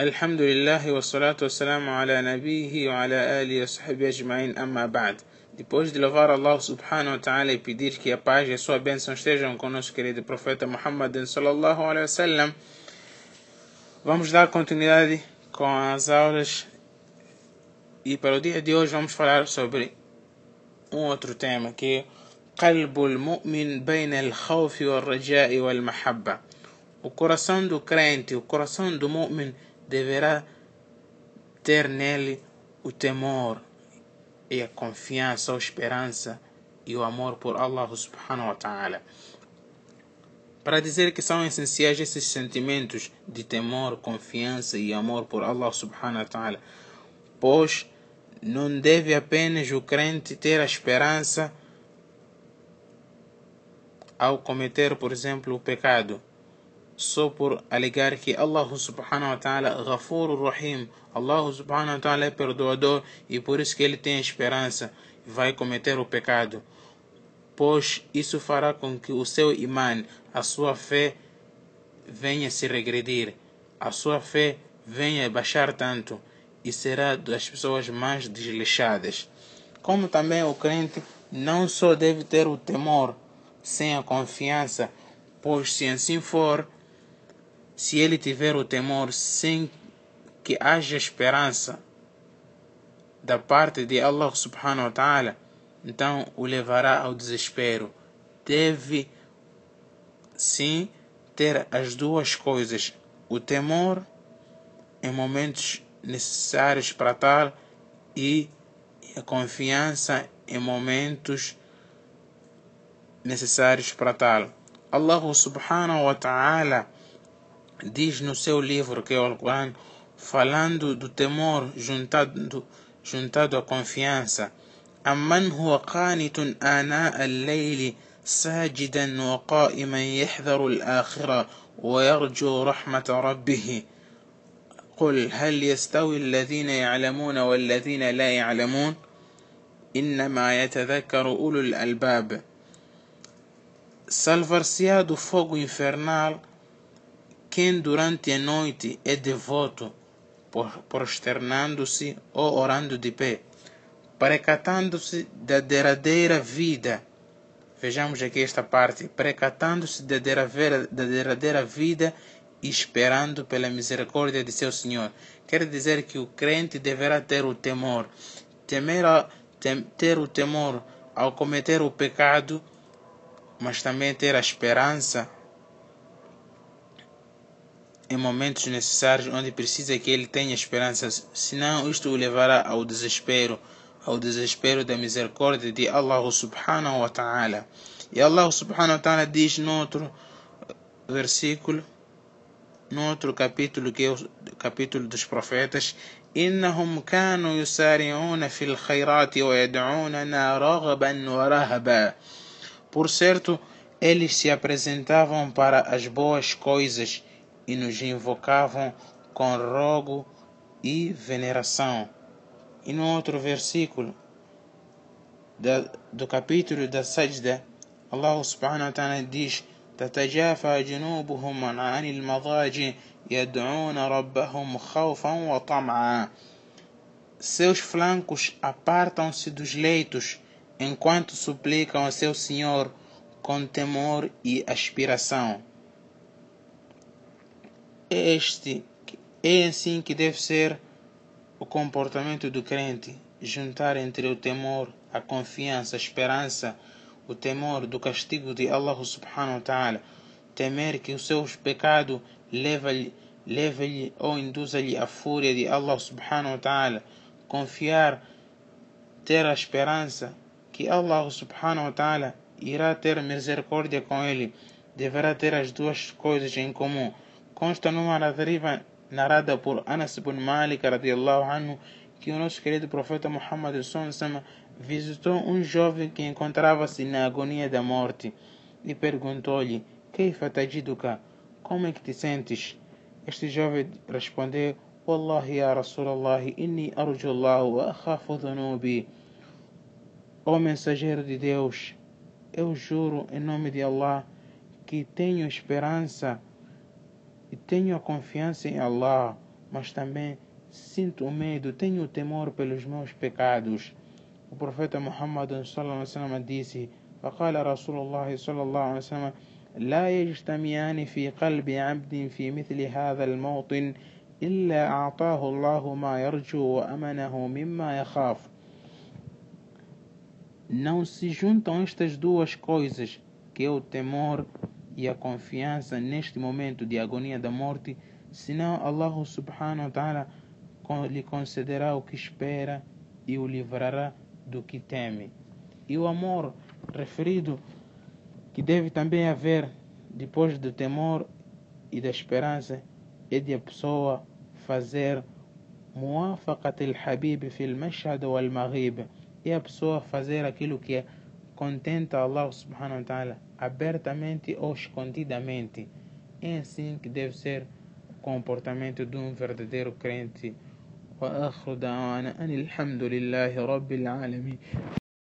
الحمد لله والصلاة والسلام على نبيه وعلى آله وصحبه أجمعين أما بعد Depois de louvar Allah subhanahu wa ta'ala e pedir que a paz e a sua bênção estejam com nosso querido profeta Muhammad sallallahu alaihi wasallam, vamos dar continuidade com as aulas e para o dia de hoje vamos falar sobre um outro tema que é قلب المؤمن بين الخوف والرجاء والمحبة o coração do crente, o coração do mu'min deverá ter nele o temor e a confiança, a esperança e o amor por Allah subhanahu wa ta'ala. Para dizer que são essenciais esses sentimentos de temor, confiança e amor por Allah subhanahu wa ta'ala, pois não deve apenas o crente ter a esperança ao cometer, por exemplo, o pecado, só por alegar que Allah subhanahu wa ta'ala Ghafur Rahim, Allah subhanahu wa ta'ala é perdoador e por isso que ele tem esperança vai cometer o pecado. Pois isso fará com que o seu iman, a sua fé, venha se regredir, a sua fé venha baixar tanto e será das pessoas mais desleixadas. Como também o crente não só deve ter o temor sem a confiança, pois se assim for, se ele tiver o temor sem que haja esperança da parte de Allah subhanahu wa ta'ala, então o levará ao desespero. Deve sim ter as duas coisas, o temor em momentos necessários para tal e a confiança em momentos necessários para tal. Allah subhanahu wa ta'ala diz no seu livro, que é o Alquran, falando do temor juntado, juntado à confiança. أمن هو قانت آناء الليل ساجدا وقائما يحذر الآخرة ويرجو رحمة ربه قل هل يستوي الذين يعلمون والذين لا يعلمون إنما يتذكر أولو الألباب salvar-se-á do infernal quem durante a noite é devoto, prosternando-se ou orando de pé, precatando-se da derradeira vida. Vejamos aqui esta parte, precatando-se da derradeira vida e esperando pela misericórdia de seu Senhor. Quer dizer que o crente deverá ter o temor, temer tem, ter o temor ao cometer o pecado, mas também ter a esperança em momentos necessários onde precisa que ele tenha esperança, senão isto o levará ao desespero, ao desespero da misericórdia de Allah subhanahu wa ta'ala. E Allah subhanahu wa ta'ala diz no outro versículo, no outro capítulo que é o capítulo dos profetas, إنهم كانوا يسارعون في الخيرات ويدعوننا رغبا ورهبا. Por certo, eles se apresentavam para as boas coisas e nos invocavam com rogo e veneração. E no outro versículo da, do capítulo da Sajda, Allah subhanahu wa ta'ala diz تتجافى جنوبهم عن المضاجع يدعون ربهم خوفا وطمعا Seus flancos apartam-se dos leitos enquanto suplicam a seu Senhor com temor e aspiração. Este é assim que deve ser o comportamento do crente, juntar entre o temor, a confiança, a esperança, o temor do castigo de Allah subhanahu wa ta'ala, temer que o seu pecado leve-lhe leve ou induza-lhe a fúria de Allah subhanahu wa ta'ala, confiar, ter a esperança que Allah subhanahu wa ta'ala irá ter misericórdia com ele, deverá ter as duas coisas em comum consta numa narrativa narrada por Anas ibn Malik radiallahu anhu que o nosso querido profeta Muhammad sallallahu visitou um jovem que encontrava-se na agonia da morte e perguntou-lhe Keifa tajiduka? Como é que te sentes? Este jovem respondeu Wallahi ya Rasulallah inni arju Allah wa akhafu dhunubi Ó mensageiro de Deus, eu juro em nome de Allah que tenho esperança e tenho a confiança em Allah, mas também sinto medo, tenho temor pelos meus pecados. O profeta Muhammad sallallahu alaihi wasallam disse: فقال رسول الله صلى الله عليه وسلم لا يجتمعان في قلب عبد في مثل هذا الموطن إلا أعطاه الله ما يرجو وأمنه مما يخاف Não se juntam estas duas coisas, que é o temor e a confiança neste momento de agonia da morte, senão Allah subhanahu wa ta'ala lhe concederá o que espera e o livrará do que teme. E o amor referido que deve também haver depois do temor e da esperança é de a pessoa fazer muwafaqat al-habib fi al-mashhad wal-maghib é a pessoa fazer aquilo que é contenta Allah subhanahu wa ta'ala abertamente ou escondidamente é assim que deve ser o comportamento de um verdadeiro crente وآخر دعوانا أن الحمد لله رب العالمين